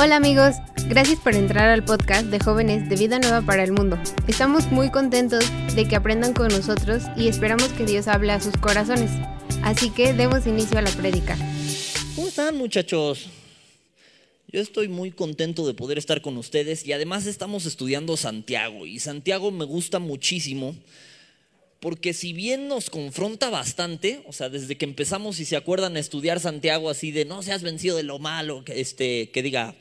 Hola amigos, gracias por entrar al podcast de jóvenes de Vida Nueva para el Mundo. Estamos muy contentos de que aprendan con nosotros y esperamos que Dios hable a sus corazones. Así que demos inicio a la prédica. ¿Cómo están muchachos? Yo estoy muy contento de poder estar con ustedes y además estamos estudiando Santiago y Santiago me gusta muchísimo porque si bien nos confronta bastante, o sea, desde que empezamos, si se acuerdan, a estudiar Santiago así de no seas vencido de lo malo, que, este, que diga,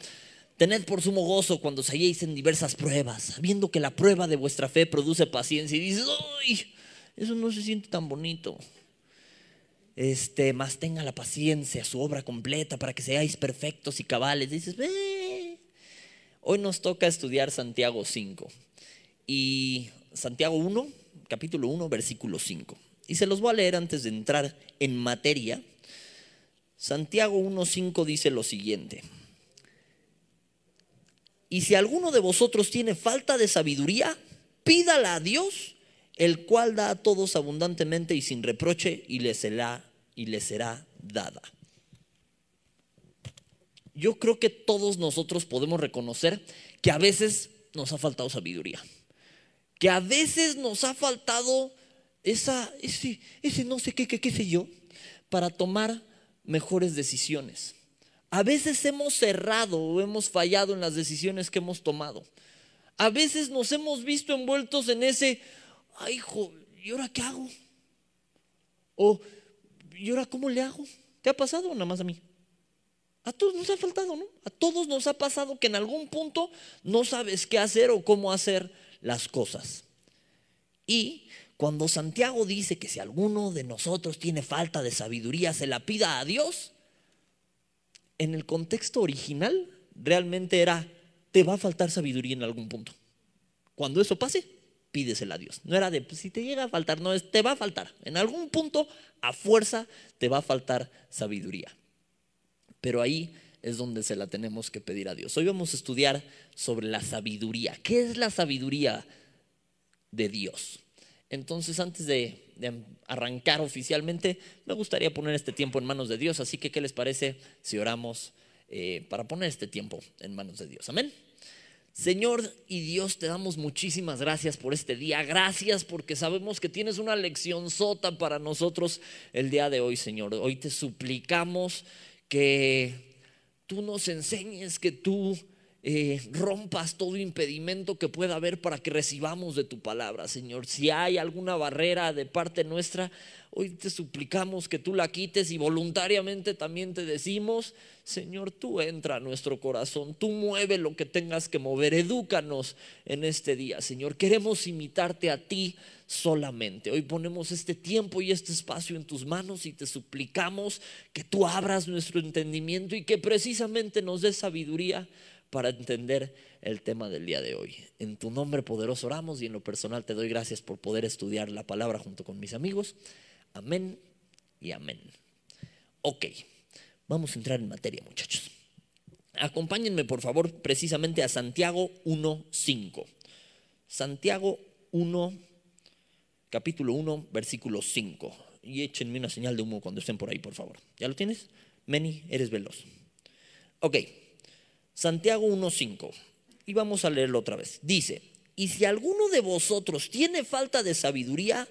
tened por sumo gozo cuando se halléis en diversas pruebas, sabiendo que la prueba de vuestra fe produce paciencia y dices, uy, eso no se siente tan bonito. Este, más tenga la paciencia, su obra completa, para que seáis perfectos y cabales. Dices, ve. Hoy nos toca estudiar Santiago 5 y Santiago 1 capítulo 1, versículo 5. Y se los voy a leer antes de entrar en materia. Santiago 1.5 dice lo siguiente. Y si alguno de vosotros tiene falta de sabiduría, pídala a Dios, el cual da a todos abundantemente y sin reproche, y le será, y le será dada. Yo creo que todos nosotros podemos reconocer que a veces nos ha faltado sabiduría que a veces nos ha faltado esa, ese, ese no sé qué, qué, qué sé yo, para tomar mejores decisiones. A veces hemos cerrado o hemos fallado en las decisiones que hemos tomado. A veces nos hemos visto envueltos en ese, ay, hijo, ¿y ahora qué hago? O, ¿y ahora cómo le hago? ¿Te ha pasado nada más a mí? A todos nos ha faltado, ¿no? A todos nos ha pasado que en algún punto no sabes qué hacer o cómo hacer las cosas. Y cuando Santiago dice que si alguno de nosotros tiene falta de sabiduría, se la pida a Dios, en el contexto original realmente era, te va a faltar sabiduría en algún punto. Cuando eso pase, pídesela a Dios. No era de, pues, si te llega a faltar, no es, te va a faltar. En algún punto, a fuerza, te va a faltar sabiduría. Pero ahí es donde se la tenemos que pedir a Dios. Hoy vamos a estudiar sobre la sabiduría. ¿Qué es la sabiduría de Dios? Entonces, antes de, arrancar oficialmente, me gustaría poner este tiempo en manos de Dios. Así que, ¿qué les parece si oramos eh, para poner este tiempo en manos de Dios? Amén. Señor y Dios, te damos muchísimas gracias por este día. Gracias porque sabemos que tienes una lección sota para nosotros el día de hoy, Señor. Hoy te suplicamos que tú nos enseñes, que tú eh, rompas todo impedimento que pueda haber para que recibamos de tu palabra, Señor. Si hay alguna barrera de parte nuestra, hoy te suplicamos que tú la quites y voluntariamente también te decimos, Señor, tú entra a nuestro corazón, tú mueve lo que tengas que mover, edúcanos en este día, Señor. Queremos imitarte a ti solamente. Hoy ponemos este tiempo y este espacio en tus manos y te suplicamos que tú abras nuestro entendimiento y que precisamente nos des sabiduría para entender el tema del día de hoy. En tu nombre poderoso oramos y en lo personal te doy gracias por poder estudiar la palabra junto con mis amigos. Amén y amén. Ok, vamos a entrar en materia muchachos. Acompáñenme por favor precisamente a Santiago 1.5. Santiago 1 capítulo 1, versículo 5. Y échenme una señal de humo cuando estén por ahí, por favor. ¿Ya lo tienes? Meni, eres veloz. Ok, Santiago 1, 5. Y vamos a leerlo otra vez. Dice, y si alguno de vosotros tiene falta de sabiduría,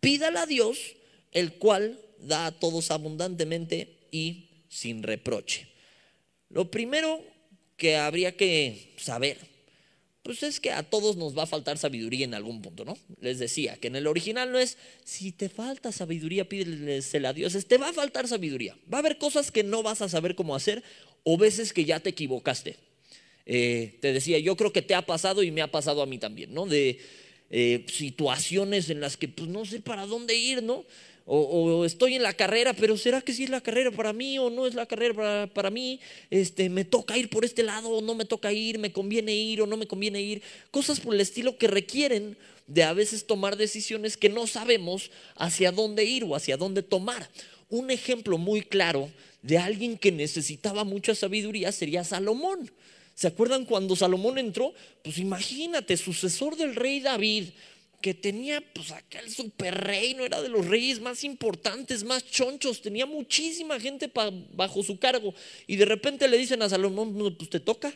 pídala a Dios, el cual da a todos abundantemente y sin reproche. Lo primero que habría que saber pues es que a todos nos va a faltar sabiduría en algún punto, ¿no? Les decía que en el original no es, si te falta sabiduría, pídesela a Dios, te va a faltar sabiduría. Va a haber cosas que no vas a saber cómo hacer o veces que ya te equivocaste. Eh, te decía, yo creo que te ha pasado y me ha pasado a mí también, ¿no? De eh, situaciones en las que pues no sé para dónde ir, ¿no? O, estoy en la carrera, pero ¿será que sí es la carrera para mí o no es la carrera para, mí? Este, ¿Me toca ir por este lado o no me toca ir? ¿Me conviene ir o no me conviene ir? Cosas por el estilo que requieren de a veces tomar decisiones que no sabemos hacia dónde ir o hacia dónde tomar. Un ejemplo muy claro de alguien que necesitaba mucha sabiduría sería Salomón. ¿Se acuerdan cuando Salomón entró? Pues imagínate, sucesor del rey David, que tenía pues acá el super reino, era de los reyes más importantes, más chonchos, tenía muchísima gente bajo su cargo. Y de repente le dicen a Salomón, pues te toca.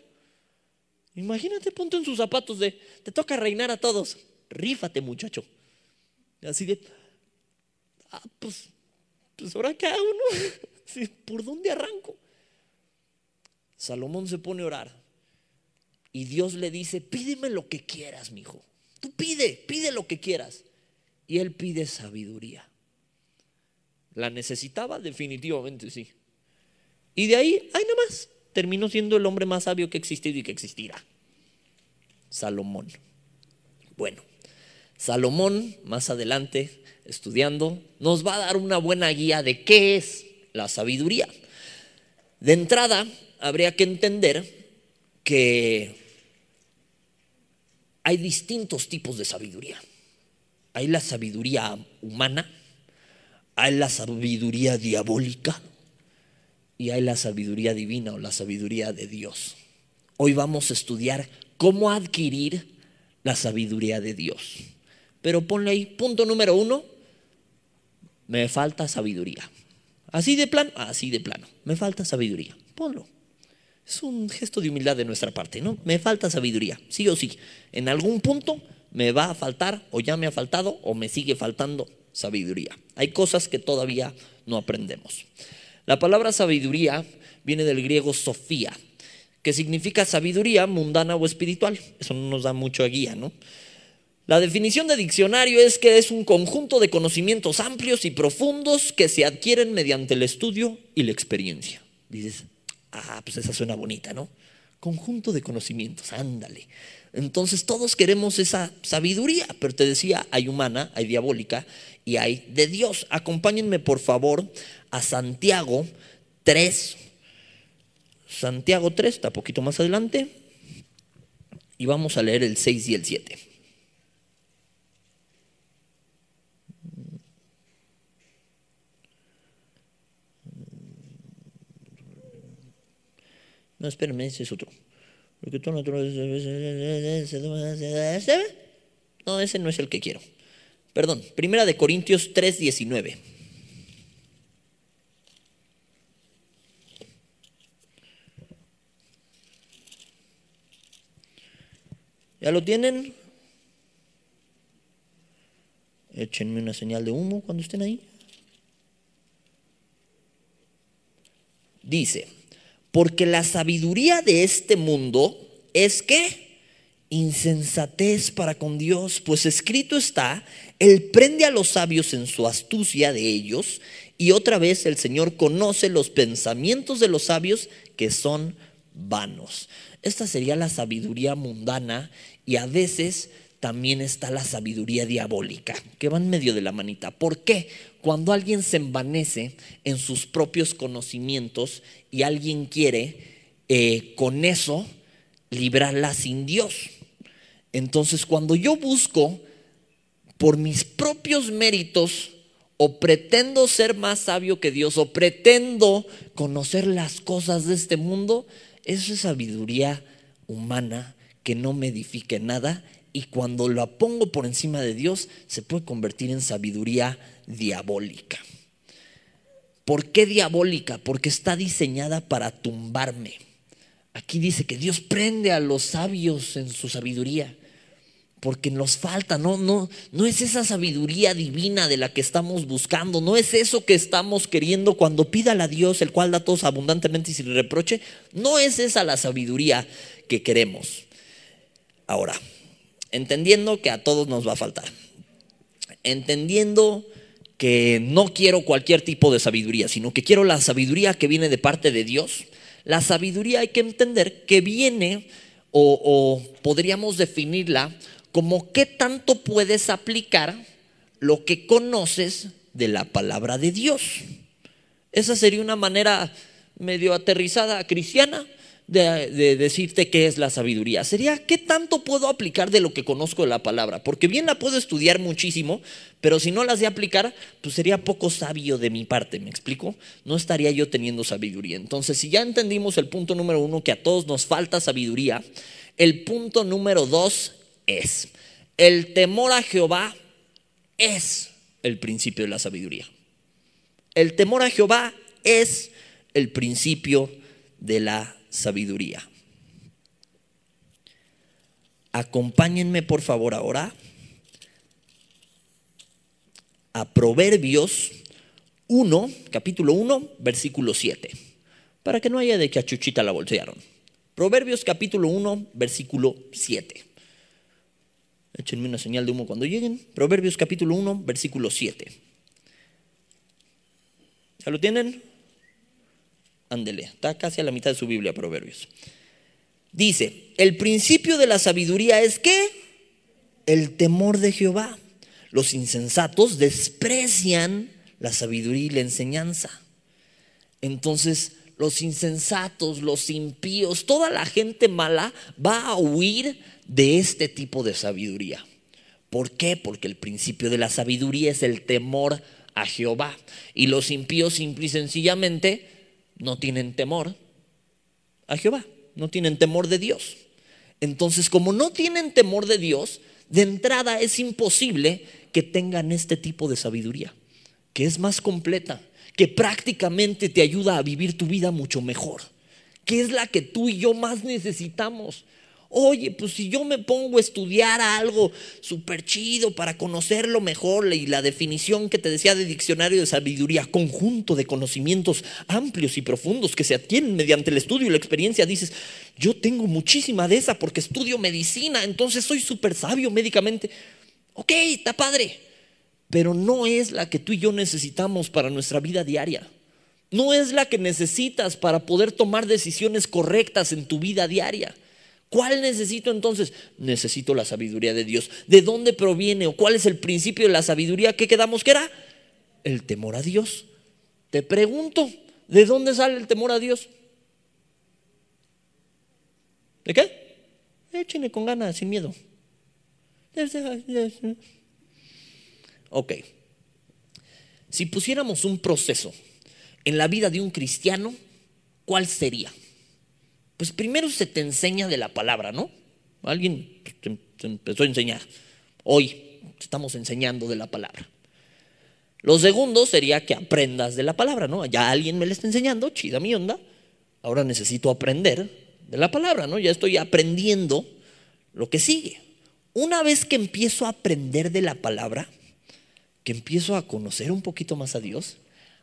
Imagínate, ponte en sus zapatos de, te toca reinar a todos. Rífate muchacho. Así de, ah, pues, pues ahora qué hago, ¿no? ¿Por dónde arranco? Salomón se pone a orar y Dios le dice, pídeme lo que quieras, mi hijo. Tú pide, pide lo que quieras. Y él pide sabiduría. ¿La necesitaba? Definitivamente sí. Y de ahí, ay nada más, terminó siendo el hombre más sabio que ha existido y que existirá. Salomón. Bueno, Salomón, más adelante, estudiando, nos va a dar una buena guía de qué es la sabiduría. De entrada, habría que entender que hay distintos tipos de sabiduría. Hay la sabiduría humana, hay la sabiduría diabólica y hay la sabiduría divina o la sabiduría de Dios. Hoy vamos a estudiar cómo adquirir la sabiduría de Dios. Pero ponle ahí, punto número uno, me falta sabiduría. Así de plano, así de plano, me falta sabiduría. Ponlo. Es un gesto de humildad de nuestra parte, ¿no? Me falta sabiduría, sí o sí. En algún punto me va a faltar, o ya me ha faltado, o me sigue faltando sabiduría. Hay cosas que todavía no aprendemos. La palabra sabiduría viene del griego sofía, que significa sabiduría mundana o espiritual. Eso no nos da mucho guía, ¿no? La definición de diccionario es que es un conjunto de conocimientos amplios y profundos que se adquieren mediante el estudio y la experiencia. Dices, Ah, pues esa suena bonita, ¿no? Conjunto de conocimientos, ándale. Entonces todos queremos esa sabiduría, pero te decía, hay humana, hay diabólica y hay de Dios. Acompáñenme por favor a Santiago 3. Santiago 3, está poquito más adelante. Y vamos a leer el 6 y el 7. No, espérame, ese es otro. Porque tú No, ese no es el que quiero. Perdón, primera de Corintios 3, 19. ¿Ya lo tienen? Échenme una señal de humo cuando estén ahí. Dice, porque la sabiduría de este mundo es que insensatez para con Dios, pues escrito está, Él prende a los sabios en su astucia de ellos, y otra vez el Señor conoce los pensamientos de los sabios que son vanos. Esta sería la sabiduría mundana y a veces también está la sabiduría diabólica, que va en medio de la manita. ¿Por qué? Cuando alguien se envanece en sus propios conocimientos y alguien quiere eh, con eso librarla sin Dios. Entonces, cuando yo busco por mis propios méritos, o pretendo ser más sabio que Dios, o pretendo conocer las cosas de este mundo, eso es sabiduría humana que no me edifique nada y cuando la pongo por encima de Dios se puede convertir en sabiduría diabólica. ¿Por qué diabólica? Porque está diseñada para tumbarme. Aquí dice que Dios prende a los sabios en su sabiduría. Porque nos falta, no, no, no es esa sabiduría divina de la que estamos buscando, no es eso que estamos queriendo cuando pídale a Dios, el cual da todos abundantemente y sin reproche, no es esa la sabiduría que queremos. Ahora, entendiendo que a todos nos va a faltar, entendiendo que no quiero cualquier tipo de sabiduría, sino que quiero la sabiduría que viene de parte de Dios. La sabiduría hay que entender que viene o, podríamos definirla como qué tanto puedes aplicar lo que conoces de la palabra de Dios. Esa sería una manera medio aterrizada cristiana de, decirte qué es la sabiduría. Sería qué tanto puedo aplicar de lo que conozco de la palabra. Porque bien la puedo estudiar muchísimo, pero si no las de aplicar, pues sería poco sabio de mi parte, ¿me explico? No estaría yo teniendo sabiduría. Entonces, si ya entendimos el punto número uno, que a todos nos falta sabiduría, el punto número dos es, el temor a Jehová es el principio de la sabiduría. El temor a Jehová es el principio de la sabiduría. Acompáñenme por favor ahora a Proverbios 1, capítulo 1, versículo 7, para que no haya de que a Chuchita la bolsearon. Proverbios capítulo 1, versículo 7. Échenme una señal de humo cuando lleguen. Proverbios capítulo 1, versículo 7. ¿Ya lo tienen? Ándele, está casi a la mitad de su Biblia, Proverbios. Dice, el principio de la sabiduría es que el temor de Jehová. Los insensatos desprecian la sabiduría y la enseñanza. Entonces, los insensatos, los impíos, toda la gente mala va a huir de este tipo de sabiduría. ¿Por qué? Porque el principio de la sabiduría es el temor a Jehová. Y los impíos simple y sencillamente no tienen temor a Jehová, no tienen temor de Dios. Entonces, como no tienen temor de Dios, de entrada es imposible que tengan este tipo de sabiduría, que es más completa, que prácticamente te ayuda a vivir tu vida mucho mejor, que es la que tú y yo más necesitamos. Oye, pues si yo me pongo a estudiar algo súper chido para conocerlo mejor y la definición que te decía de diccionario de sabiduría, conjunto de conocimientos amplios y profundos que se adquieren mediante el estudio y la experiencia, dices, yo tengo muchísima de esa porque estudio medicina, entonces soy súper sabio médicamente. Ok, está padre, pero no es la que tú y yo necesitamos para nuestra vida diaria. No es la que necesitas para poder tomar decisiones correctas en tu vida diaria. ¿Cuál necesito entonces? Necesito la sabiduría de Dios. ¿De dónde proviene o cuál es el principio de la sabiduría? ¿Qué quedamos que era? El temor a Dios. Te pregunto, ¿de dónde sale el temor a Dios? ¿De qué? Échenle con ganas, sin miedo. Ok. Si pusiéramos un proceso en la vida de un cristiano, ¿cuál sería? Pues primero se te enseña de la palabra, ¿no? Alguien te empezó a enseñar. Hoy estamos enseñando de la palabra. Lo segundo sería que aprendas de la palabra, ¿no? Ya alguien me la está enseñando, chida mi onda. Ahora necesito aprender de la palabra, ¿no? Ya estoy aprendiendo lo que sigue. Una vez que empiezo a aprender de la palabra, que empiezo a conocer un poquito más a Dios,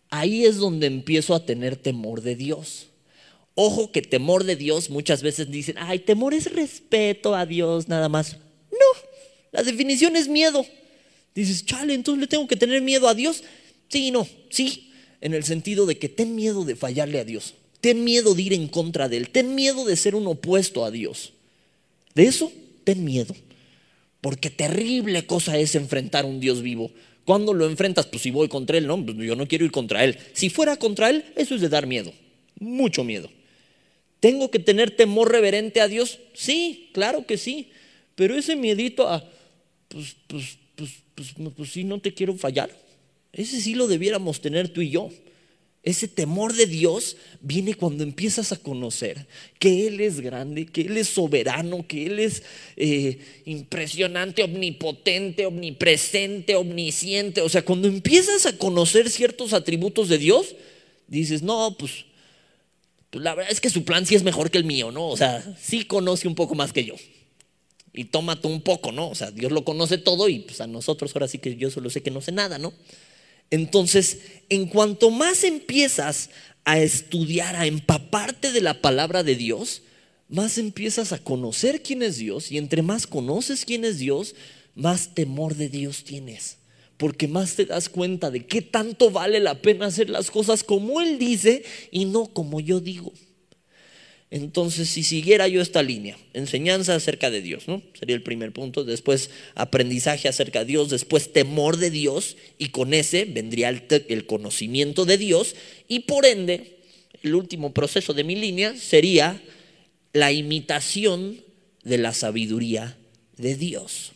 ahí es donde empiezo a tener temor de Dios. Ojo que temor de Dios muchas veces dicen, ay, temor es respeto a Dios nada más. No, la definición es miedo. Dices, chale, entonces le tengo que tener miedo a Dios. Sí, no, sí, en el sentido de que ten miedo de fallarle a Dios. Ten miedo de ir en contra de Él. Ten miedo de ser un opuesto a Dios. De eso, ten miedo. Porque terrible cosa es enfrentar a un Dios vivo. Cuando lo enfrentas, pues si voy contra Él, no, pues yo no quiero ir contra Él. Si fuera contra Él, eso es de dar miedo. Mucho miedo. ¿Tengo que tener temor reverente a Dios? Sí, claro que sí. Pero ese miedito a, pues, pues, pues, pues, pues sí, no te quiero fallar. Ese sí lo debiéramos tener tú y yo. Ese temor de Dios viene cuando empiezas a conocer que Él es grande, que Él es soberano, que Él es eh, impresionante, omnipotente, omnipresente, omnisciente. O sea, cuando empiezas a conocer ciertos atributos de Dios, dices, no, pues la verdad es que su plan sí es mejor que el mío, ¿no? O sea, sí conoce un poco más que yo. Y tómate un poco, ¿no? O sea, Dios lo conoce todo y pues a nosotros ahora sí que yo solo sé que no sé nada, ¿no? Entonces, en cuanto más empiezas a estudiar, a empaparte de la palabra de Dios, más empiezas a conocer quién es Dios y entre más conoces quién es Dios, más temor de Dios tienes porque más te das cuenta de qué tanto vale la pena hacer las cosas como Él dice y no como yo digo. Entonces, si siguiera yo esta línea, enseñanza acerca de Dios, ¿no? Sería el primer punto. Después, aprendizaje acerca de Dios. Después, temor de Dios. Y con ese vendría el, el conocimiento de Dios. Y por ende, el último proceso de mi línea sería la imitación de la sabiduría de Dios.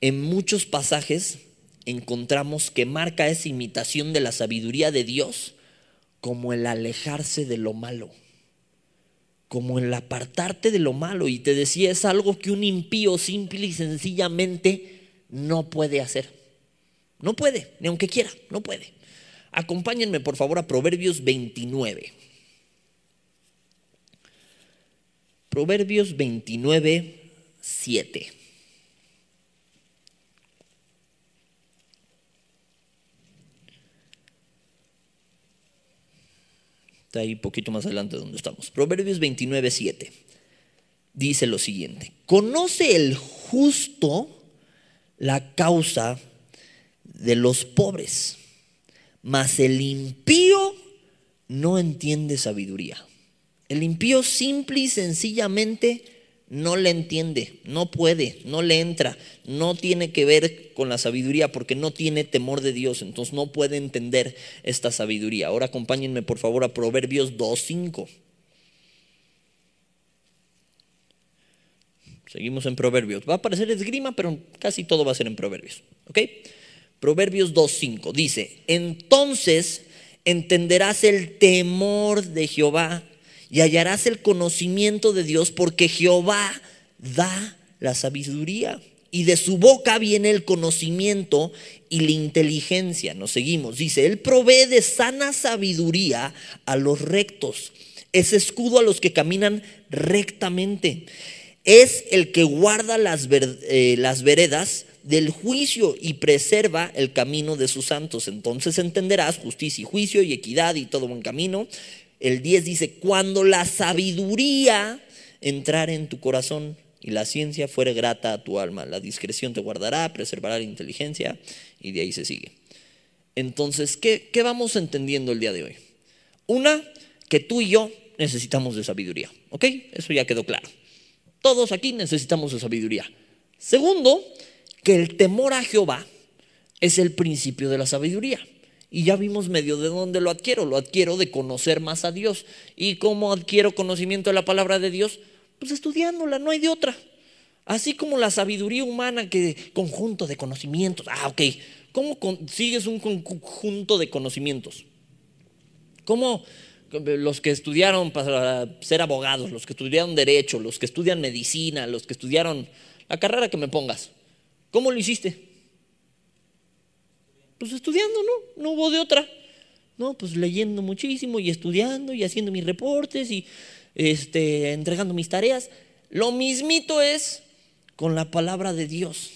En muchos pasajes encontramos que marca esa imitación de la sabiduría de Dios como el alejarse de lo malo. como el apartarte de lo malo. Y te decía, es algo que un impío simple y sencillamente no puede hacer. No puede, ni aunque quiera, no puede. Acompáñenme por favor a Proverbios 29. Proverbios 29, 7. Está ahí poquito más adelante donde estamos. Proverbios 29, 7. Dice lo siguiente. Conoce el justo la causa de los pobres, mas el impío no entiende sabiduría. El impío simple y sencillamente no le entiende, no puede, no le entra, no tiene que ver con la sabiduría porque no tiene temor de Dios, entonces no puede entender esta sabiduría. Ahora acompáñenme por favor a Proverbios 2.5. Seguimos en Proverbios. Va a parecer esgrima, pero casi todo va a ser en Proverbios. ¿Ok? Proverbios 2.5 dice, entonces entenderás el temor de Jehová y hallarás el conocimiento de Dios porque Jehová da la sabiduría y de su boca viene el conocimiento y la inteligencia. Nos seguimos. Dice, Él provee de sana sabiduría a los rectos. Es escudo a los que caminan rectamente. Es el que guarda las, eh, las veredas del juicio y preserva el camino de sus santos. Entonces entenderás justicia y juicio y equidad y todo buen camino el 10 dice, cuando la sabiduría entrar en tu corazón y la ciencia fuere grata a tu alma, la discreción te guardará, preservará la inteligencia y de ahí se sigue. Entonces, ¿qué, ¿qué vamos entendiendo el día de hoy? Una, que tú y yo necesitamos de sabiduría, ¿ok? Eso ya quedó claro. Todos aquí necesitamos de sabiduría. Segundo, que el temor a Jehová es el principio de la sabiduría. Y ya vimos medio de dónde lo adquiero. Lo adquiero de conocer más a Dios. ¿Y cómo adquiero conocimiento de la palabra de Dios? Pues estudiándola, no hay de otra. Así como la sabiduría humana, que conjunto de conocimientos. Ah, ok. ¿Cómo consigues un conjunto de conocimientos? ¿Cómo los que estudiaron para ser abogados, los que estudiaron derecho, los que estudian medicina, los que estudiaron la carrera que me pongas? ¿Cómo lo hiciste? Pues estudiando, ¿no? No hubo de otra. No, pues leyendo muchísimo y estudiando y haciendo mis reportes y este, entregando mis tareas. Lo mismito es con la palabra de Dios.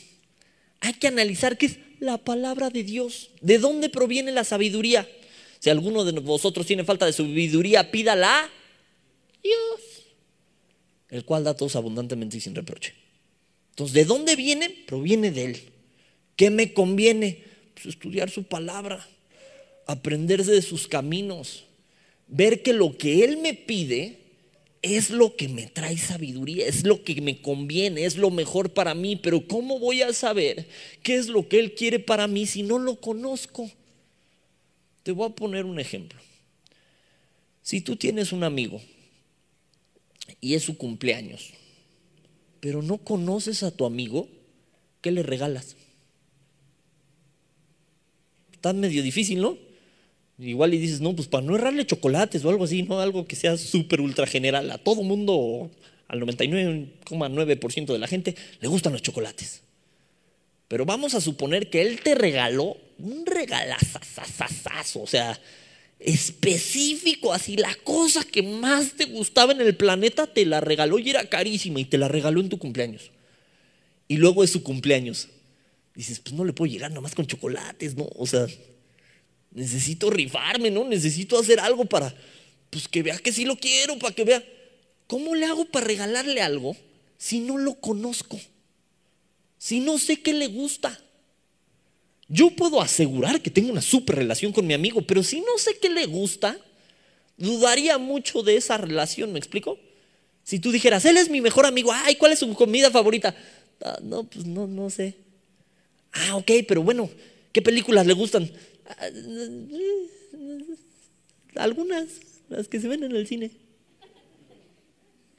Hay que analizar qué es la palabra de Dios. ¿De dónde proviene la sabiduría? Si alguno de vosotros tiene falta de sabiduría, pídala Dios, el cual da todos abundantemente y sin reproche. Entonces, ¿de dónde viene? Proviene de Él. ¿Qué me conviene? Pues, estudiar su palabra, aprenderse de sus caminos, ver que lo que Él me pide es lo que me trae sabiduría, es lo que me conviene, es lo mejor para mí, pero ¿cómo voy a saber qué es lo que Él quiere para mí si no lo conozco? Te voy a poner un ejemplo. Si tú tienes un amigo y es su cumpleaños, pero no conoces a tu amigo, ¿qué le regalas? Está medio difícil, ¿no? Igual y dices, no, pues para no errarle chocolates o algo así, ¿no? Algo que sea súper ultra general. A todo mundo, al 99,9% de la gente, le gustan los chocolates. Pero vamos a suponer que él te regaló un regalazazazazo, o sea, específico, así la cosa que más te gustaba en el planeta te la regaló y era carísima y te la regaló en tu cumpleaños. Y luego es su cumpleaños dices, pues no le puedo llegar nomás con chocolates, ¿no? O sea, necesito rifarme, ¿no? Necesito hacer algo para, pues que vea que sí lo quiero, para que vea, ¿cómo le hago para regalarle algo si no lo conozco? Si no sé qué le gusta. Yo puedo asegurar que tengo una super relación con mi amigo, pero si no sé qué le gusta, dudaría mucho de esa relación, ¿me explico? Si tú dijeras, él es mi mejor amigo, ay, ¿cuál es su comida favorita? Ah, no, pues no, no sé. Ah, ok, pero bueno, ¿qué películas le gustan? Algunas, las que se ven en el cine.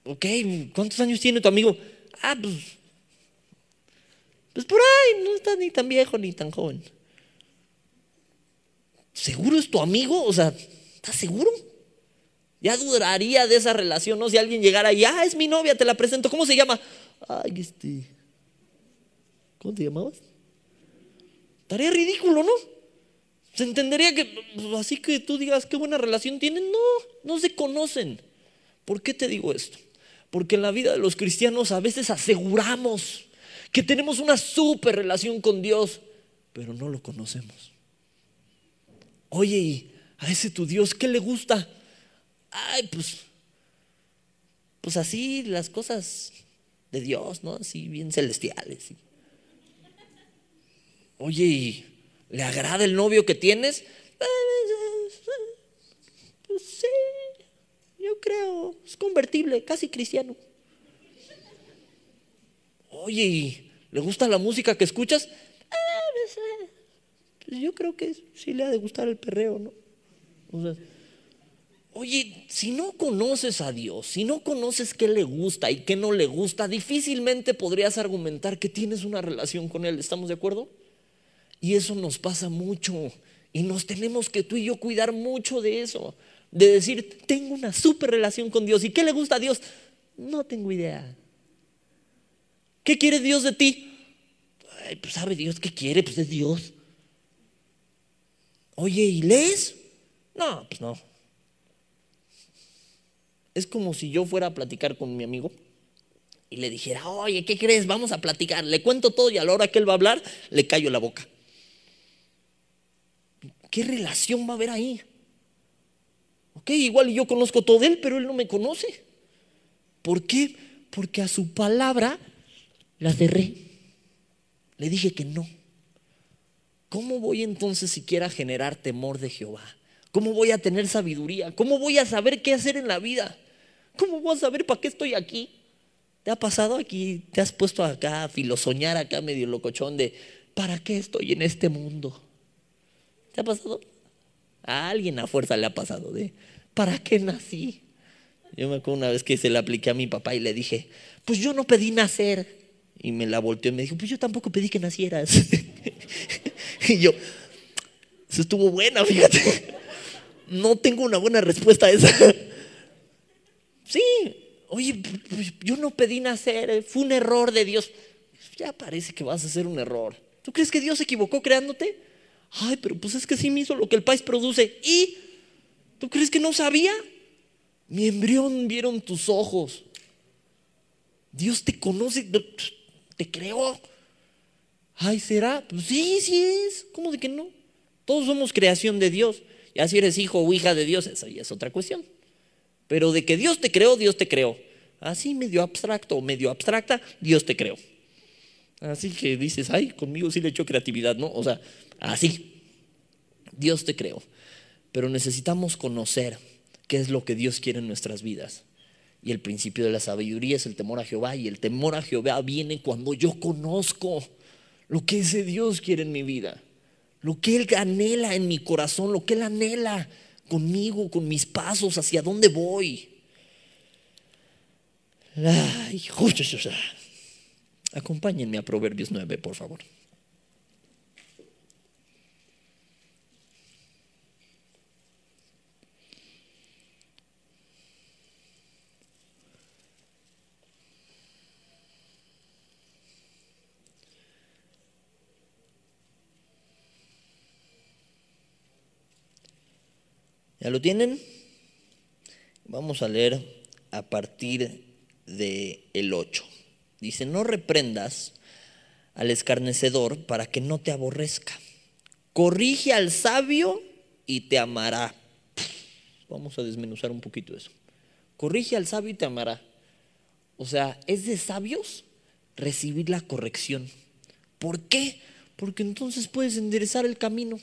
Ok, ¿cuántos años tiene tu amigo? Ah, pues, pues por ahí, no está ni tan viejo ni tan joven. ¿Seguro es tu amigo? O sea, ¿estás seguro? Ya duraría de esa relación, ¿no? Si alguien llegara y, ah, es mi novia, te la presento. ¿Cómo se llama? Ay, este. ¿Cómo te llamabas? Estaría ridículo, ¿no? Se entendería que, pues, así que tú digas qué buena relación tienen. No, no se conocen. ¿Por qué te digo esto? Porque en la vida de los cristianos a veces aseguramos que tenemos una super relación con Dios, pero no lo conocemos. Oye, ¿y a ese tu Dios qué le gusta? Ay, pues, pues así las cosas de Dios, ¿no? Así bien celestiales. Oye, ¿y le agrada el novio que tienes? Pues sí, yo creo, es convertible, casi cristiano. Oye, ¿y le gusta la música que escuchas? Pues yo creo que sí le ha de gustar el perreo, ¿no? oye, si no conoces a Dios, si no conoces qué le gusta y qué no le gusta, difícilmente podrías argumentar que tienes una relación con Él. ¿Estamos de acuerdo? Y eso nos pasa mucho. Y nos tenemos que tú y yo cuidar mucho de eso. De decir, tengo una super relación con Dios. ¿Y qué le gusta a Dios? No tengo idea. ¿Qué quiere Dios de ti? Ay, pues sabe Dios qué quiere, pues es Dios. Oye, ¿y lees? No, pues no. Es como si yo fuera a platicar con mi amigo y le dijera, oye, ¿qué crees? Vamos a platicar. Le cuento todo y a la hora que él va a hablar, le callo la boca. ¿Qué relación va a haber ahí? Ok, igual yo conozco todo él, pero él no me conoce. ¿Por qué? Porque a su palabra la cerré. Le dije que no. ¿Cómo voy entonces siquiera a generar temor de Jehová? ¿Cómo voy a tener sabiduría? ¿Cómo voy a saber qué hacer en la vida? ¿Cómo voy a saber para qué estoy aquí? ¿Te ha pasado aquí? ¿Te has puesto acá a filosoñar acá medio locochón de ¿para qué estoy en este mundo? ¿Te ha pasado? A alguien a fuerza le ha pasado de ¿para qué nací? Yo me acuerdo una vez que se le apliqué a mi papá y le dije, pues yo no pedí nacer. Y me la volteó y me dijo, pues yo tampoco pedí que nacieras. Y yo, eso estuvo buena, fíjate. No tengo una buena respuesta a esa. Sí, oye, pues, yo no pedí nacer, fue un error de Dios. Ya parece que vas a hacer un error. ¿Tú crees que Dios se equivocó creándote? Ay, pero pues es que sí me hizo lo que el país produce. ¿Y tú crees que no sabía? Mi embrión vieron tus ojos. Dios te conoce, te creó. Ay, ¿será? Pues sí, sí es. ¿Cómo de que no? Todos somos creación de Dios. Ya si eres hijo o hija de Dios, esa ya es otra cuestión. Pero de que Dios te creó, Dios te creó. Así medio abstracto o medio abstracta, Dios te creó. Así que dices, ay, conmigo sí le echo creatividad, ¿no? O sea, así. Dios te creó. Pero necesitamos conocer qué es lo que Dios quiere en nuestras vidas. Y el principio de la sabiduría es el temor a Jehová. Y el temor a Jehová viene cuando yo conozco lo que ese Dios quiere en mi vida, lo que Él anhela en mi corazón, lo que Él anhela conmigo, con mis pasos, hacia dónde voy. Ay, Acompáñenme a Proverbios 9, por favor. ¿Ya lo tienen? Vamos a leer a partir de el 8. Dice, no reprendas al escarnecedor para que no te aborrezca. Corrige al sabio y te amará. Vamos a desmenuzar un poquito eso. Corrige al sabio y te amará. O sea, es de sabios recibir la corrección. ¿Por qué? Porque entonces puedes enderezar el camino.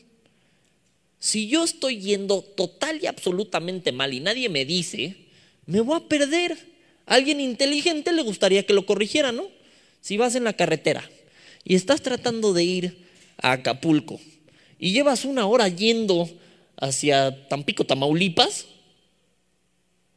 Si yo estoy yendo total y absolutamente mal y nadie me dice, me voy a perder. Alguien inteligente le gustaría que lo corrigiera, ¿no? Si vas en la carretera y estás tratando de ir a Acapulco y llevas una hora yendo hacia Tampico, Tamaulipas,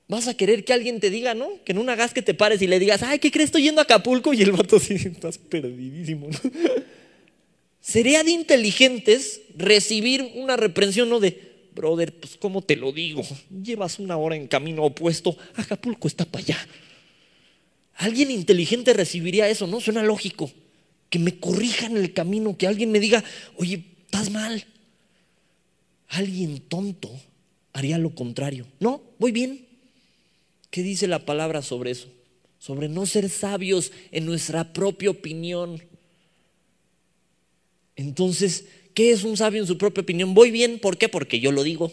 vas a querer que alguien te diga, ¿no? Que en una gas que te pares y le digas, ay, ¿qué crees? Estoy yendo a Acapulco y el vato así, estás perdidísimo, ¿no? Sería de inteligentes recibir una reprensión, no de, brother, pues ¿cómo te lo digo? Llevas una hora en camino opuesto, Acapulco está para allá. Alguien inteligente recibiría eso, ¿no? Suena lógico. Que me corrijan el camino, que alguien me diga, oye, estás mal. Alguien tonto haría lo contrario. No, voy bien. ¿Qué dice la palabra sobre eso? Sobre no ser sabios en nuestra propia opinión. Entonces, ¿qué es un sabio en su propia opinión? Voy bien, ¿por qué? Porque yo lo digo.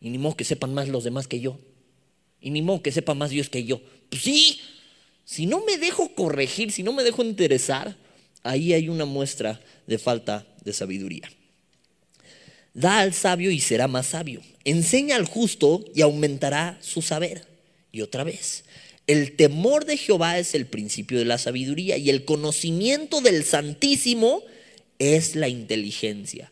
Y ni modo que sepan más los demás que yo. Y ni modo que sepa más Dios que yo. Pues sí, si no me dejo corregir, si no me dejo interesar, ahí hay una muestra de falta de sabiduría. Da al sabio y será más sabio. Enseña al justo y aumentará su saber. Y otra vez, el temor de Jehová es el principio de la sabiduría y el conocimiento del Santísimo es la inteligencia.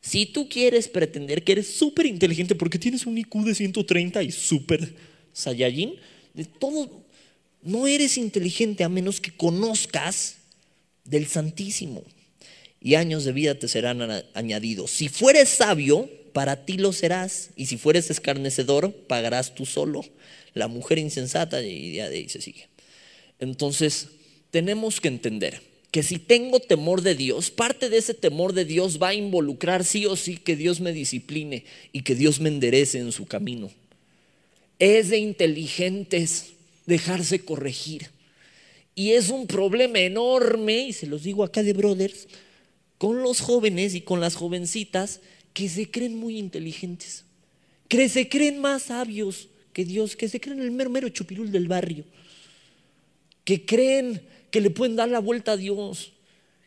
Si tú quieres pretender que eres súper inteligente porque tienes un IQ de 130 y súper Saiyajin, de todo, no eres inteligente a menos que conozcas del Santísimo. Y años de vida te serán añadidos. Si fueres sabio, para ti lo serás. Y si fueres escarnecedor, pagarás tú solo la mujer insensata y de ahí se sigue. Entonces, tenemos que entender que si tengo temor de Dios, parte de ese temor de Dios va a involucrar sí o sí que Dios me discipline y que Dios me enderece en su camino. Es de inteligentes dejarse corregir. Y es un problema enorme, y se los digo acá de brothers, con los jóvenes y con las jovencitas que se creen muy inteligentes, que se creen más sabios, que Dios, que se creen el mero, mero chupirul del barrio, que creen que le pueden dar la vuelta a Dios,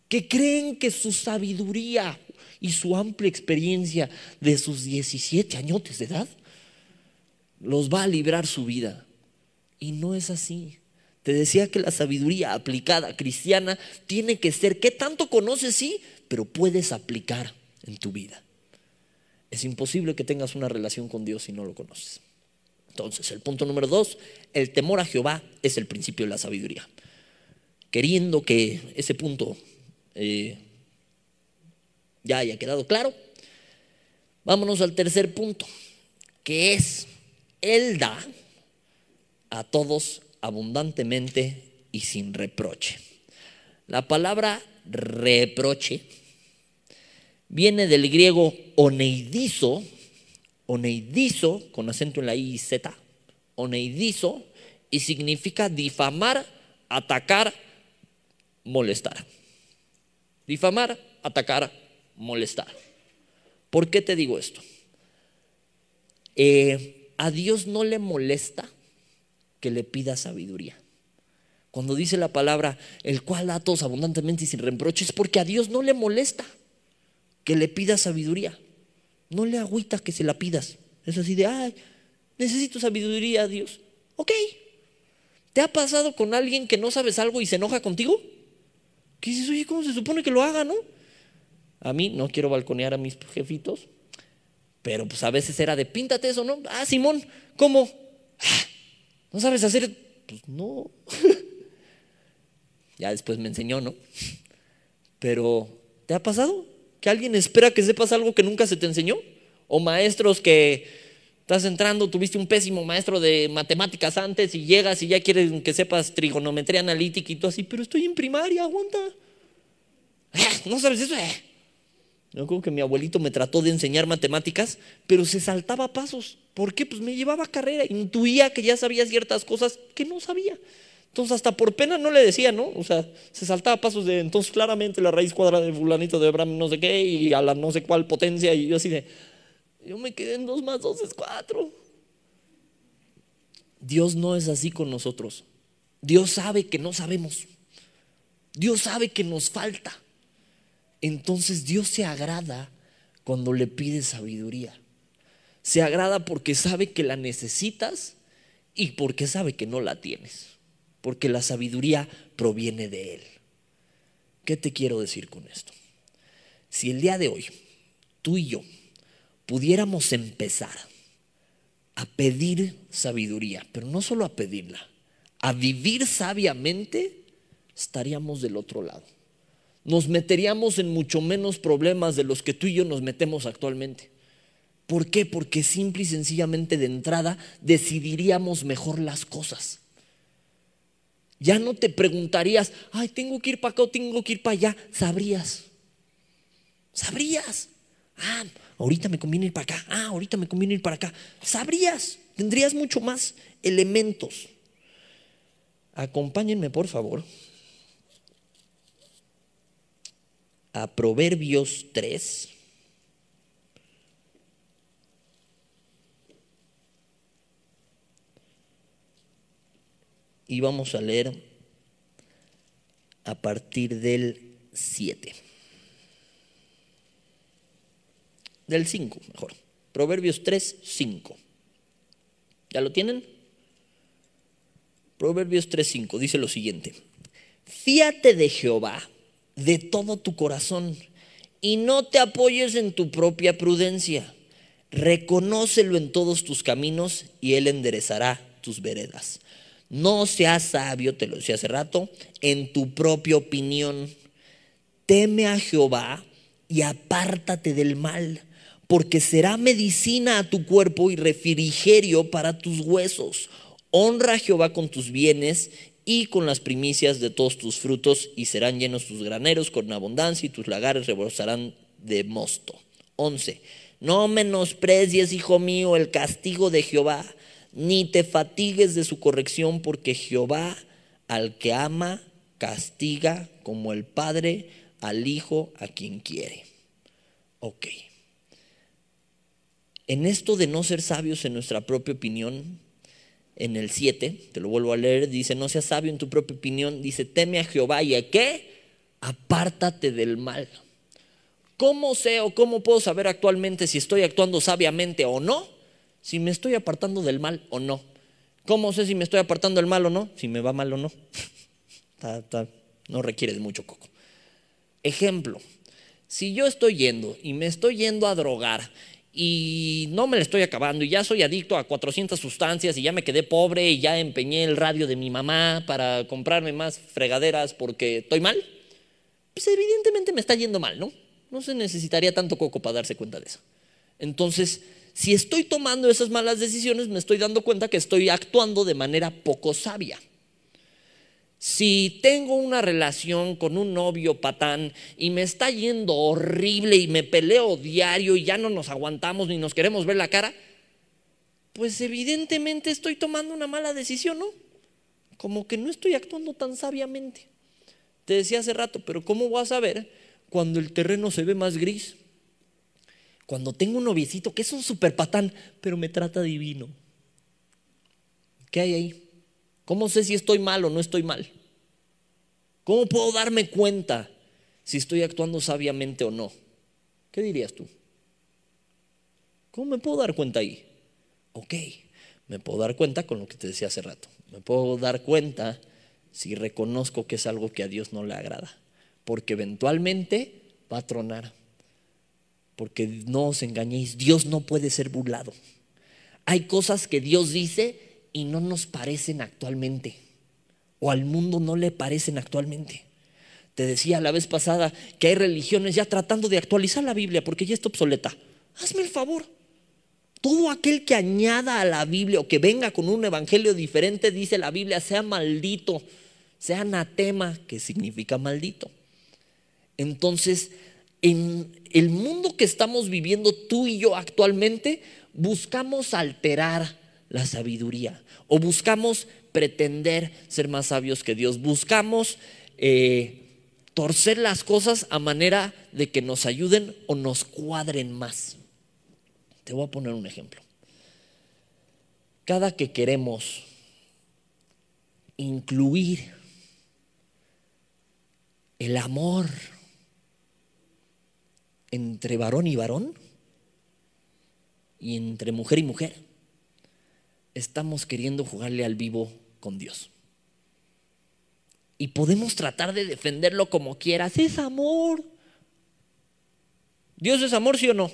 que creen que su sabiduría y su amplia experiencia de sus 17 añotes de edad los va a librar su vida. Y no es así. Te decía que la sabiduría aplicada cristiana tiene que ser que tanto conoces, sí, pero puedes aplicar en tu vida. Es imposible que tengas una relación con Dios si no lo conoces. Entonces, el punto número dos, el temor a Jehová es el principio de la sabiduría. Queriendo que ese punto eh, ya haya quedado claro, vámonos al tercer punto, que es, Él da a todos abundantemente y sin reproche. La palabra reproche viene del griego oneidizo, oneidizo, con acento en la I y Z, oneidizo, y significa difamar, atacar, molestar. Difamar, atacar, molestar. ¿Por qué te digo esto? Eh, a Dios no le molesta que le pida sabiduría. Cuando dice la palabra, el cual da a todos abundantemente y sin reproche, es porque a Dios no le molesta que le pida sabiduría. No le agüita que se la pidas. Es así de, ay, necesito sabiduría, Dios. Ok. ¿Te ha pasado con alguien que no sabes algo y se enoja contigo? Que dices, oye, ¿cómo se supone que lo haga, no? A mí no quiero balconear a mis jefitos, pero pues a veces era de, píntate eso, ¿no? Ah, Simón, ¿cómo? Ah, ¿No sabes hacer? Pues no. ya después me enseñó, ¿no? Pero, ¿te ha pasado? que alguien espera que sepas algo que nunca se te enseñó. O maestros que estás entrando, tuviste un pésimo maestro de matemáticas antes y llegas y ya quieren que sepas trigonometría analítica y todo así, pero estoy en primaria, aguanta. Ah, ¿No sabes eso? Yo creo que mi abuelito me trató de enseñar matemáticas, pero se saltaba pasos. ¿Por qué? Pues me llevaba carrera, intuía que ya sabía ciertas cosas que no sabía. Entonces hasta por pena no le decía, ¿no? O sea, se saltaba pasos de entonces claramente la raíz cuadrada de fulanito de Abraham no sé qué y a la no sé cuál potencia y yo así de, yo me quedé en dos más dos es cuatro. Dios no es así con nosotros. Dios sabe que no sabemos. Dios sabe que nos falta. Entonces Dios se agrada cuando le pides sabiduría. Se agrada porque sabe que la necesitas y porque sabe que no la tienes porque la sabiduría proviene de Él. ¿Qué te quiero decir con esto? Si el día de hoy tú y yo pudiéramos empezar a pedir sabiduría, pero no solo a pedirla, a vivir sabiamente, estaríamos del otro lado. Nos meteríamos en mucho menos problemas de los que tú y yo nos metemos actualmente. ¿Por qué? Porque simple y sencillamente de entrada decidiríamos mejor las cosas. Ya no te preguntarías, ay, tengo que ir para acá o tengo que ir para allá. Sabrías. Sabrías. Ah, ahorita me conviene ir para acá. Ah, ahorita me conviene ir para acá. Sabrías. Tendrías mucho más elementos. Acompáñenme, por favor, a Proverbios 3. Y vamos a leer a partir del 7. Del 5, mejor. Proverbios 3, 5. ¿Ya lo tienen? Proverbios 3, 5 dice lo siguiente. Fíate de Jehová de todo tu corazón y no te apoyes en tu propia prudencia. Reconócelo en todos tus caminos y Él enderezará tus veredas. No seas sabio, te lo decía hace rato, en tu propia opinión. Teme a Jehová y apártate del mal, porque será medicina a tu cuerpo y refrigerio para tus huesos. Honra a Jehová con tus bienes y con las primicias de todos tus frutos, y serán llenos tus graneros con abundancia, y tus lagares rebosarán de mosto. 11. No menosprecies, hijo mío, el castigo de Jehová, ni te fatigues de su corrección, porque Jehová al que ama castiga como el Padre al Hijo a quien quiere. Ok. En esto de no ser sabios en nuestra propia opinión, en el 7, te lo vuelvo a leer, dice, no seas sabio en tu propia opinión, dice, teme a Jehová y a qué? Apártate del mal. ¿Cómo sé o cómo puedo saber actualmente si estoy actuando sabiamente o no? Si me estoy apartando del mal o no. ¿Cómo sé si me estoy apartando del mal o no? Si me va mal o no. no requiere de mucho coco. Ejemplo, si yo estoy yendo y me estoy yendo a drogar y no me la estoy acabando y ya soy adicto a 400 sustancias y ya me quedé pobre y ya empeñé el radio de mi mamá para comprarme más fregaderas porque estoy mal, pues evidentemente me está yendo mal, ¿no? No se necesitaría tanto coco para darse cuenta de eso. Entonces, si estoy tomando esas malas decisiones, me estoy dando cuenta que estoy actuando de manera poco sabia. Si tengo una relación con un novio patán y me está yendo horrible y me peleo diario y ya no nos aguantamos ni nos queremos ver la cara, pues evidentemente estoy tomando una mala decisión, ¿no? Como que no estoy actuando tan sabiamente. Te decía hace rato, pero ¿cómo voy a saber cuando el terreno se ve más gris? Cuando tengo un noviecito que es un super patán, pero me trata divino. ¿Qué hay ahí? ¿Cómo sé si estoy mal o no estoy mal? ¿Cómo puedo darme cuenta si estoy actuando sabiamente o no? ¿Qué dirías tú? ¿Cómo me puedo dar cuenta ahí? Ok, me puedo dar cuenta con lo que te decía hace rato. Me puedo dar cuenta si reconozco que es algo que a Dios no le agrada. Porque eventualmente va a tronar. Porque no os engañéis, Dios no puede ser burlado. Hay cosas que Dios dice y no nos parecen actualmente, o al mundo no le parecen actualmente. Te decía la vez pasada que hay religiones ya tratando de actualizar la Biblia porque ya está obsoleta. Hazme el favor. Todo aquel que añada a la Biblia o que venga con un evangelio diferente, dice la Biblia, sea maldito, sea anatema, que significa maldito. Entonces, en el mundo que estamos viviendo tú y yo actualmente, buscamos alterar la sabiduría. O buscamos pretender ser más sabios que Dios. Buscamos eh, torcer las cosas a manera de que nos ayuden o nos cuadren más. Te voy a poner un ejemplo. Cada que queremos incluir el amor entre varón y varón y entre mujer y mujer, estamos queriendo jugarle al vivo con Dios. Y podemos tratar de defenderlo como quieras. Es amor. ¿Dios es amor, sí o no?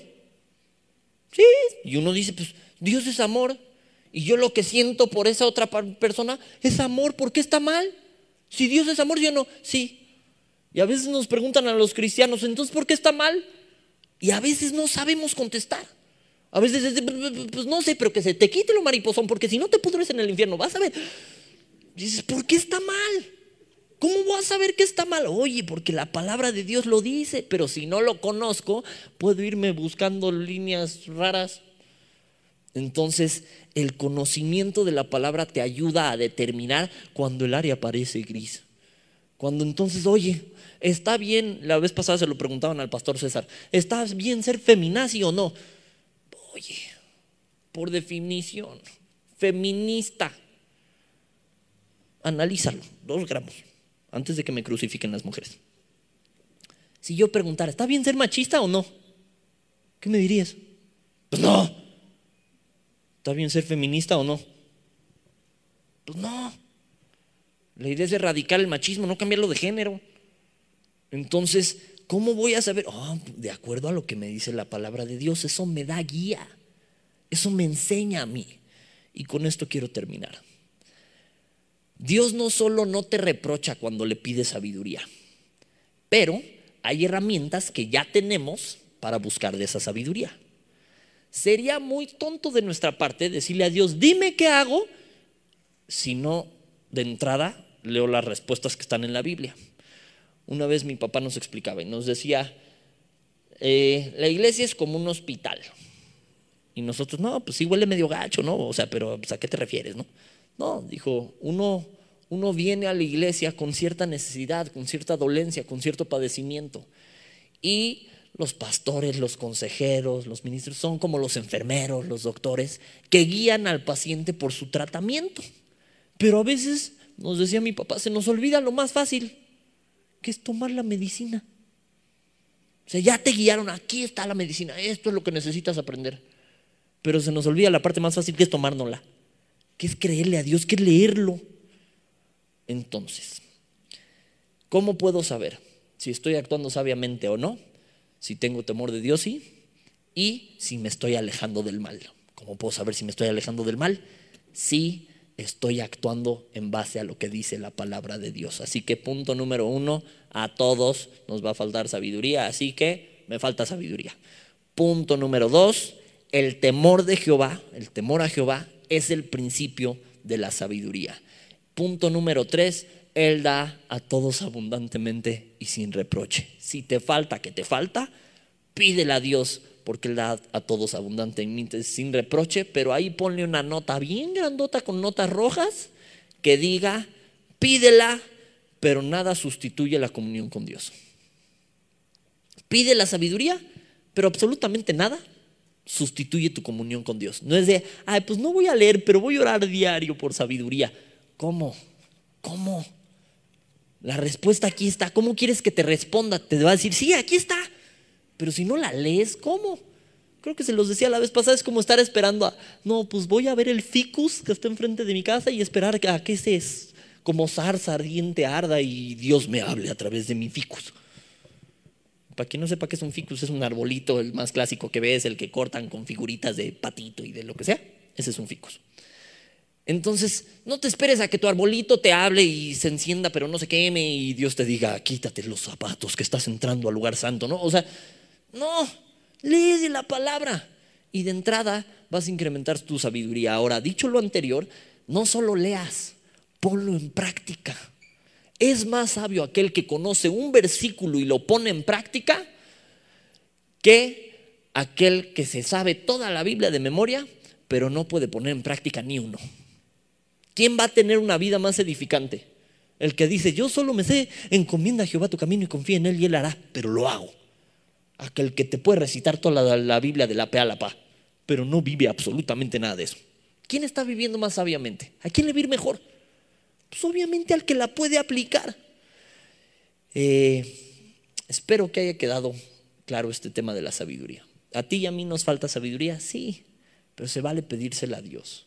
Sí. Y uno dice, pues Dios es amor. Y yo lo que siento por esa otra persona es amor. ¿Por qué está mal? Si Dios es amor, sí o no? Sí. Y a veces nos preguntan a los cristianos, entonces, ¿por qué está mal? Y a veces no sabemos contestar. A veces, pues no sé, pero que se te quite lo mariposón, porque si no te pudres en el infierno, vas a ver. Dices, ¿por qué está mal? ¿Cómo voy a saber que está mal? Oye, porque la palabra de Dios lo dice, pero si no lo conozco, puedo irme buscando líneas raras. Entonces, el conocimiento de la palabra te ayuda a determinar cuando el área parece gris. Cuando entonces, oye, está bien, la vez pasada se lo preguntaban al pastor César, ¿está bien ser feminazi o no? Oye, por definición, feminista. Analízalo, dos gramos, antes de que me crucifiquen las mujeres. Si yo preguntara, ¿está bien ser machista o no? ¿Qué me dirías? Pues no. ¿Está bien ser feminista o no? Pues no. La idea es erradicar el machismo, no cambiarlo de género. Entonces, ¿cómo voy a saber? Oh, de acuerdo a lo que me dice la palabra de Dios, eso me da guía. Eso me enseña a mí. Y con esto quiero terminar. Dios no solo no te reprocha cuando le pides sabiduría, pero hay herramientas que ya tenemos para buscar de esa sabiduría. Sería muy tonto de nuestra parte decirle a Dios, dime qué hago, si no de entrada leo las respuestas que están en la Biblia. Una vez mi papá nos explicaba y nos decía, eh, la iglesia es como un hospital. Y nosotros, no, pues sí huele medio gacho, ¿no? O sea, pero pues, ¿a qué te refieres, no? No, dijo, uno, uno viene a la iglesia con cierta necesidad, con cierta dolencia, con cierto padecimiento. Y los pastores, los consejeros, los ministros son como los enfermeros, los doctores, que guían al paciente por su tratamiento. Pero a veces, nos decía mi papá, se nos olvida lo más fácil que es tomar la medicina. O sea, ya te guiaron, aquí está la medicina, esto es lo que necesitas aprender. Pero se nos olvida la parte más fácil que es tomárnosla, que es creerle a Dios, que es leerlo. Entonces, ¿cómo puedo saber si estoy actuando sabiamente o no? Si tengo temor de Dios, sí. Y si me estoy alejando del mal. ¿Cómo puedo saber si me estoy alejando del mal? Sí estoy actuando en base a lo que dice la palabra de Dios. Así que punto número uno, a todos nos va a faltar sabiduría, así que me falta sabiduría. Punto número dos, el temor de Jehová, el temor a Jehová es el principio de la sabiduría. Punto número tres, Él da a todos abundantemente y sin reproche. Si te falta, que te falta, pídele a Dios porque Él da a todos abundantemente sin reproche, pero ahí ponle una nota bien grandota con notas rojas que diga, pídela, pero nada sustituye la comunión con Dios. Pide la sabiduría, pero absolutamente nada sustituye tu comunión con Dios. No es de, ay, pues no voy a leer, pero voy a orar diario por sabiduría. ¿Cómo? ¿Cómo? La respuesta aquí está. ¿Cómo quieres que te responda? Te va a decir, sí, aquí está. Pero si no la lees, ¿cómo? Creo que se los decía la vez pasada, es como estar esperando a, no, pues voy a ver el ficus que está enfrente de mi casa y esperar a que ese es como zarza ardiente arda y Dios me hable a través de mi ficus. Para quien no sepa qué es un ficus, es un arbolito, el más clásico que ves, el que cortan con figuritas de patito y de lo que sea. Ese es un ficus. Entonces, no te esperes a que tu arbolito te hable y se encienda, pero no se queme y Dios te diga, quítate los zapatos que estás entrando al lugar santo, ¿no? O sea, no, lee la palabra y de entrada vas a incrementar tu sabiduría. Ahora, dicho lo anterior, no solo leas, ponlo en práctica. Es más sabio aquel que conoce un versículo y lo pone en práctica que aquel que se sabe toda la Biblia de memoria, pero no puede poner en práctica ni uno. ¿Quién va a tener una vida más edificante? El que dice, yo solo me sé, encomienda a Jehová tu camino y confía en él y él hará, pero lo hago aquel que te puede recitar toda la, Biblia de la la pa, pero no vive absolutamente nada de eso. ¿Quién está viviendo más sabiamente? ¿A quién le va mejor? Pues obviamente al que la puede aplicar. Eh, espero que haya quedado claro este tema de la sabiduría. ¿A ti y a mí nos falta sabiduría? Sí, pero se vale pedírsela a Dios.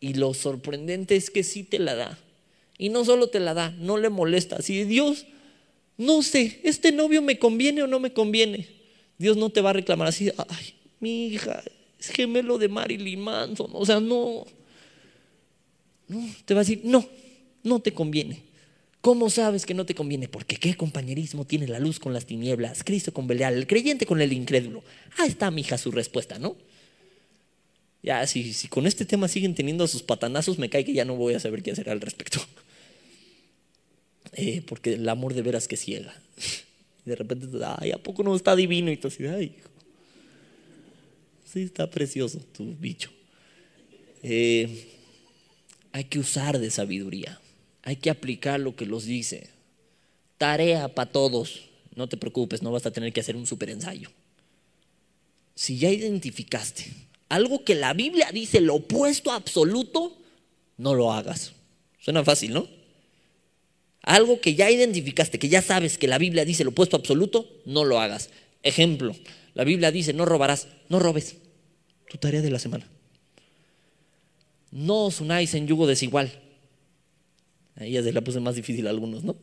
Y lo sorprendente es que sí te la da. Y no solo te la da, no le molesta. Si Dios, no sé, ¿este novio me conviene o no me conviene? Dios no te va a reclamar así, ay, mi hija es gemelo de Marilyn Manson. O sea, no. No, te va a decir, no, no te conviene. ¿Cómo sabes que no te conviene? Porque qué compañerismo tiene la luz con las tinieblas, Cristo con Belial, el creyente con el incrédulo. Ahí está, mi hija, su respuesta, ¿no? Ya, si, si con este tema siguen teniendo sus patanazos, me cae que ya no voy a saber qué hacer al respecto. Eh, porque el amor de veras que ciega. De repente, ay, ¿a poco no está divino? Y tú así, ay, hijo. Sí, está precioso tu bicho. Eh, hay que usar de sabiduría. Hay que aplicar lo que los dice. Tarea para todos. No te preocupes, no vas a tener que hacer un super ensayo. Si ya identificaste algo que la Biblia dice lo opuesto absoluto, no lo hagas. Suena fácil, ¿no? Algo que ya identificaste, que ya sabes que la Biblia dice lo opuesto absoluto, no lo hagas. Ejemplo, la Biblia dice no robarás, no robes. Tu tarea de la semana. No os unáis en yugo desigual. Ahí ya se la puse más difícil a algunos, ¿no?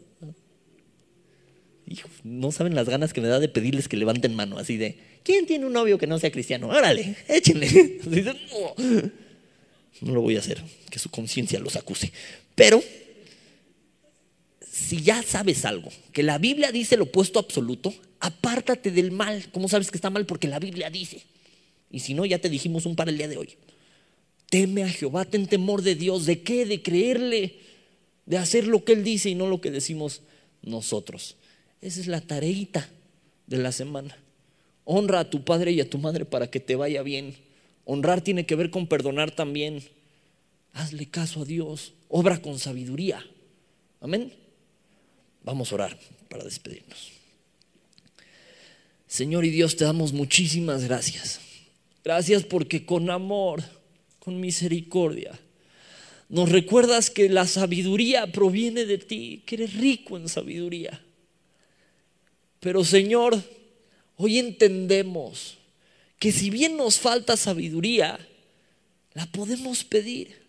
no saben las ganas que me da de pedirles que levanten mano, así de, ¿quién tiene un novio que no sea cristiano? Órale, échenle. No lo voy a hacer, que su conciencia los acuse. Pero, si ya sabes algo, que la Biblia dice lo opuesto absoluto, apártate del mal. ¿Cómo sabes que está mal? Porque la Biblia dice. Y si no, ya te dijimos un par el día de hoy. Teme a Jehová, ten temor de Dios. ¿De qué? De creerle, de hacer lo que Él dice y no lo que decimos nosotros. Esa es la tareita de la semana. Honra a tu padre y a tu madre para que te vaya bien. Honrar tiene que ver con perdonar también. Hazle caso a Dios. Obra con sabiduría. Amén. Vamos a orar para despedirnos. Señor y Dios, te damos muchísimas gracias. Gracias porque con amor, con misericordia, nos recuerdas que la sabiduría proviene de ti, que eres rico en sabiduría. Pero Señor, hoy entendemos que si bien nos falta sabiduría, la podemos pedir.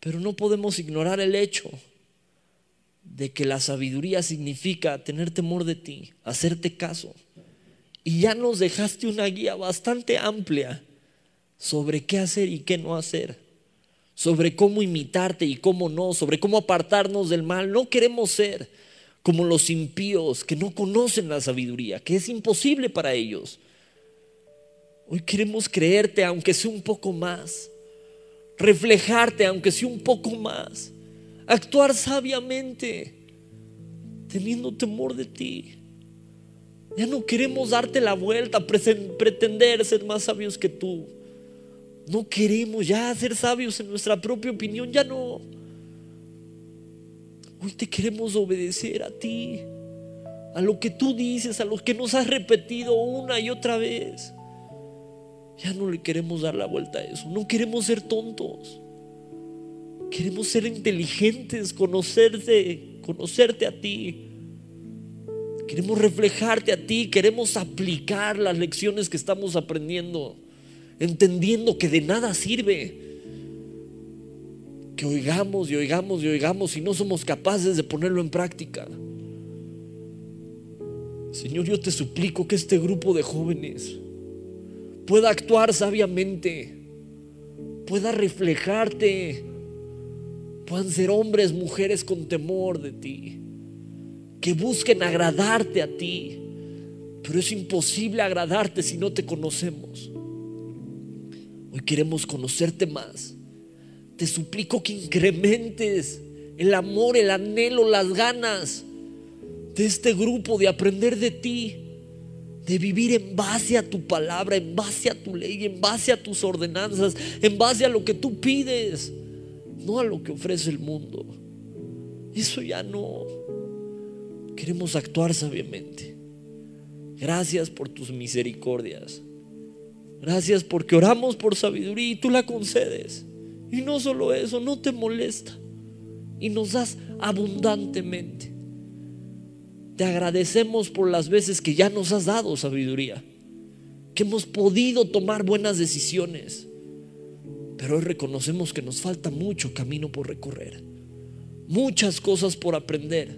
Pero no podemos ignorar el hecho de que la sabiduría significa tener temor de ti, hacerte caso. Y ya nos dejaste una guía bastante amplia sobre qué hacer y qué no hacer, sobre cómo imitarte y cómo no, sobre cómo apartarnos del mal. No queremos ser como los impíos que no conocen la sabiduría, que es imposible para ellos. Hoy queremos creerte aunque sea un poco más, reflejarte aunque sea un poco más, actuar sabiamente, teniendo temor de ti. Ya no queremos darte la vuelta, pretender ser más sabios que tú. No queremos ya ser sabios en nuestra propia opinión, ya no. Hoy te queremos obedecer a ti, a lo que tú dices, a lo que nos has repetido una y otra vez. Ya no le queremos dar la vuelta a eso, no queremos ser tontos. Queremos ser inteligentes, conocerte, conocerte a ti. Queremos reflejarte a ti, queremos aplicar las lecciones que estamos aprendiendo, entendiendo que de nada sirve que oigamos y oigamos y oigamos y no somos capaces de ponerlo en práctica. Señor, yo te suplico que este grupo de jóvenes pueda actuar sabiamente, pueda reflejarte, puedan ser hombres, mujeres con temor de ti, que busquen agradarte a ti, pero es imposible agradarte si no te conocemos. Hoy queremos conocerte más. Te suplico que incrementes el amor, el anhelo, las ganas de este grupo de aprender de ti, de vivir en base a tu palabra, en base a tu ley, en base a tus ordenanzas, en base a lo que tú pides, no a lo que ofrece el mundo. Eso ya no. Queremos actuar sabiamente. Gracias por tus misericordias. Gracias porque oramos por sabiduría y tú la concedes. Y no solo eso, no te molesta. Y nos das abundantemente. Te agradecemos por las veces que ya nos has dado sabiduría. Que hemos podido tomar buenas decisiones. Pero hoy reconocemos que nos falta mucho camino por recorrer. Muchas cosas por aprender.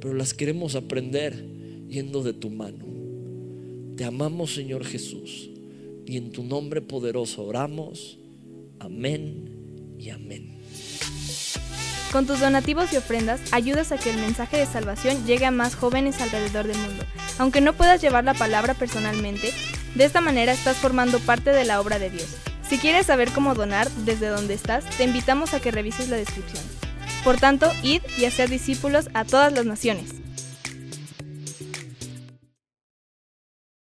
Pero las queremos aprender yendo de tu mano. Te amamos Señor Jesús. Y en tu nombre poderoso oramos. Amén y amén. Con tus donativos y ofrendas ayudas a que el mensaje de salvación llegue a más jóvenes alrededor del mundo. Aunque no puedas llevar la palabra personalmente, de esta manera estás formando parte de la obra de Dios. Si quieres saber cómo donar desde donde estás, te invitamos a que revises la descripción. Por tanto, id y haced discípulos a todas las naciones.